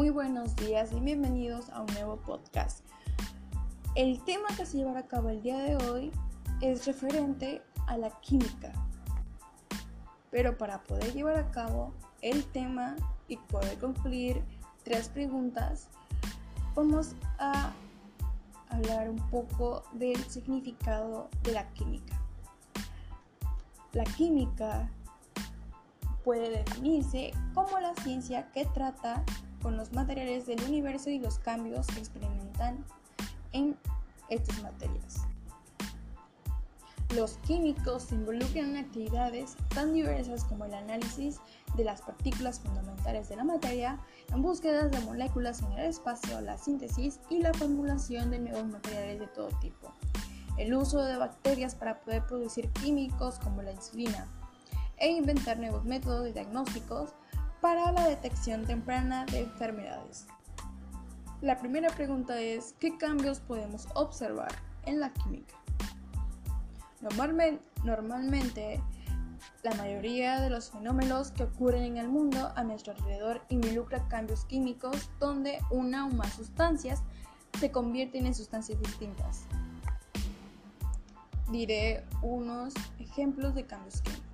Muy buenos días y bienvenidos a un nuevo podcast. El tema que se llevará a cabo el día de hoy es referente a la química. Pero para poder llevar a cabo el tema y poder concluir tres preguntas, vamos a hablar un poco del significado de la química. La química puede definirse como la ciencia que trata con los materiales del universo y los cambios que experimentan en estas materias. Los químicos se involucran en actividades tan diversas como el análisis de las partículas fundamentales de la materia, en búsquedas de moléculas en el espacio, la síntesis y la formulación de nuevos materiales de todo tipo, el uso de bacterias para poder producir químicos como la insulina, e inventar nuevos métodos diagnósticos para la detección temprana de enfermedades. La primera pregunta es, ¿qué cambios podemos observar en la química? Normalmente, la mayoría de los fenómenos que ocurren en el mundo a nuestro alrededor involucran cambios químicos donde una o más sustancias se convierten en sustancias distintas. Diré unos ejemplos de cambios químicos.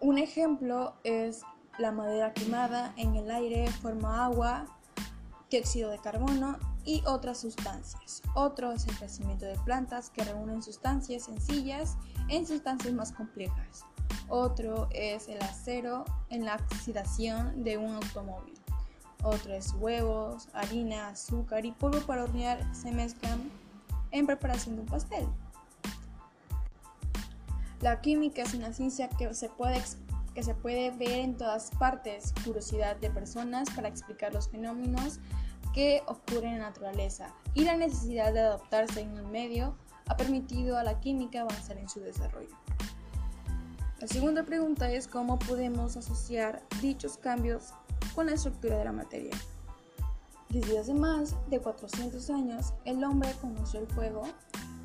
Un ejemplo es la madera quemada en el aire forma agua, dióxido de carbono y otras sustancias. Otro es el crecimiento de plantas que reúnen sustancias sencillas en sustancias más complejas. Otro es el acero en la oxidación de un automóvil. Otro es huevos, harina, azúcar y polvo para hornear se mezclan en preparación de un pastel. La química es una ciencia que se puede que se puede ver en todas partes, curiosidad de personas para explicar los fenómenos que ocurren en la naturaleza y la necesidad de adaptarse en un medio ha permitido a la química avanzar en su desarrollo. La segunda pregunta es cómo podemos asociar dichos cambios con la estructura de la materia. Desde hace más de 400 años, el hombre conoció el fuego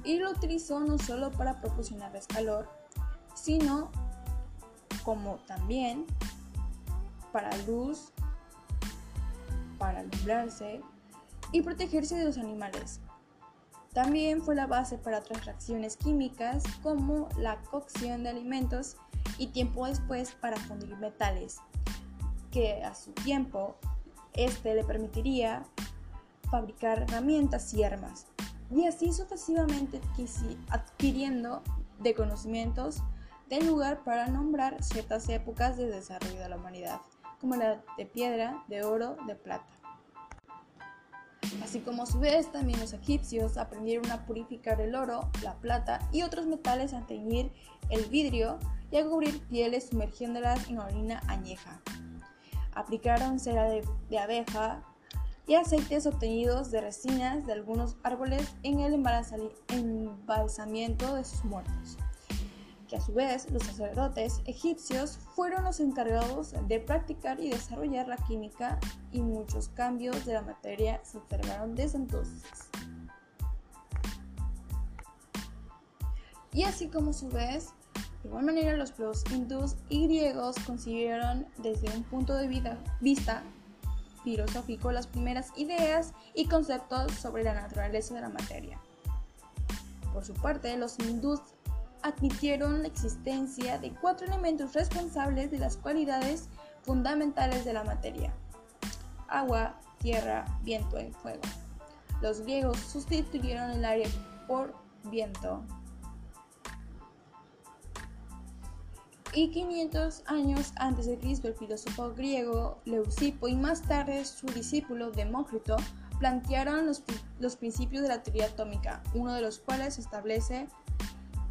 y lo utilizó no solo para proporcionarles calor, sino como también para luz, para alumbrarse y protegerse de los animales. También fue la base para otras reacciones químicas como la cocción de alimentos y tiempo después para fundir metales, que a su tiempo este le permitiría fabricar herramientas y armas, y así sucesivamente adquiriendo de conocimientos del lugar para nombrar ciertas épocas de desarrollo de la humanidad, como la de piedra, de oro, de plata. Así como a su vez también los egipcios aprendieron a purificar el oro, la plata y otros metales a teñir el vidrio y a cubrir pieles sumergiéndolas en orina añeja. Aplicaron cera de, de abeja y aceites obtenidos de resinas de algunos árboles en el embalsamiento de sus muertos a su vez los sacerdotes egipcios fueron los encargados de practicar y desarrollar la química y muchos cambios de la materia se observaron desde entonces. Y así como a su vez, de igual manera los pueblos hindús y griegos concibieron desde un punto de vista filosófico las primeras ideas y conceptos sobre la naturaleza de la materia. Por su parte, los hindús admitieron la existencia de cuatro elementos responsables de las cualidades fundamentales de la materia. Agua, tierra, viento y fuego. Los griegos sustituyeron el aire por viento. Y 500 años antes de Cristo, el filósofo griego Leucipo y más tarde su discípulo Demócrito plantearon los, los principios de la teoría atómica, uno de los cuales establece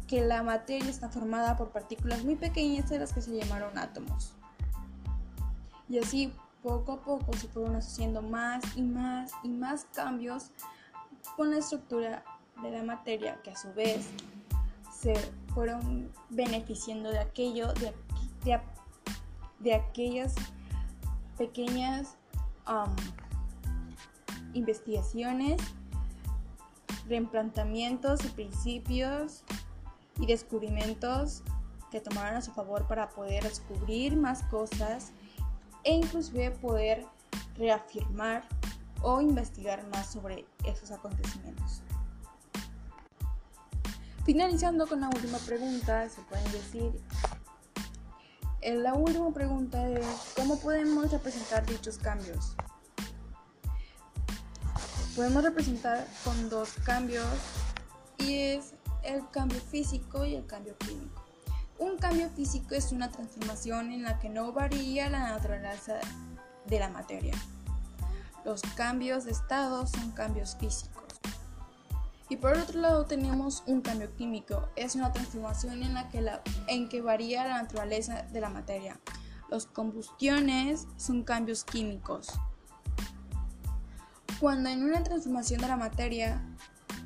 que la materia está formada por partículas muy pequeñas de las que se llamaron átomos. Y así poco a poco se fueron haciendo más y más y más cambios con la estructura de la materia que a su vez se fueron beneficiando de aquello, de, de, aquellas pequeñas investigaciones, reemplantamientos y principios y descubrimientos que tomaron a su favor para poder descubrir más cosas e inclusive poder reafirmar o investigar más sobre esos acontecimientos. Finalizando con la última pregunta, se pueden decir, eh, la última pregunta es, ¿cómo podemos representar dichos cambios? Podemos representar con dos cambios y es el cambio físico y el cambio químico. Un cambio físico es una transformación en la que no varía la naturaleza de la materia. Los cambios de estado son cambios físicos. Y por otro lado tenemos un cambio químico. Es una transformación en la que, en que varía la naturaleza de la materia. Los combustiones son cambios químicos. Cuando en una transformación de la materia,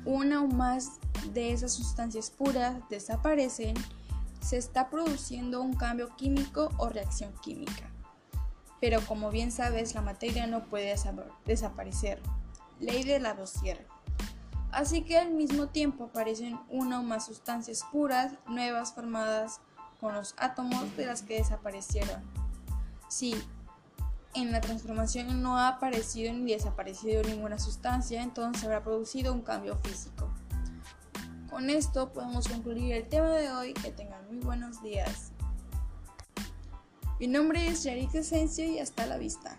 una o más de esas sustancias puras desaparecen, se está produciendo un cambio químico o reacción química. Pero como bien sabes, la materia no puede desaparecer. Ley de la Lavoisier. Así que al mismo tiempo aparecen una o más sustancias puras nuevas formadas con los átomos de las que desaparecieron. Si en la transformación no ha aparecido ni desaparecido ninguna sustancia, entonces habrá producido un cambio físico. Con esto podemos concluir el tema de hoy. Que tengan muy buenos días. Mi nombre es Yarik Esencia y hasta la vista.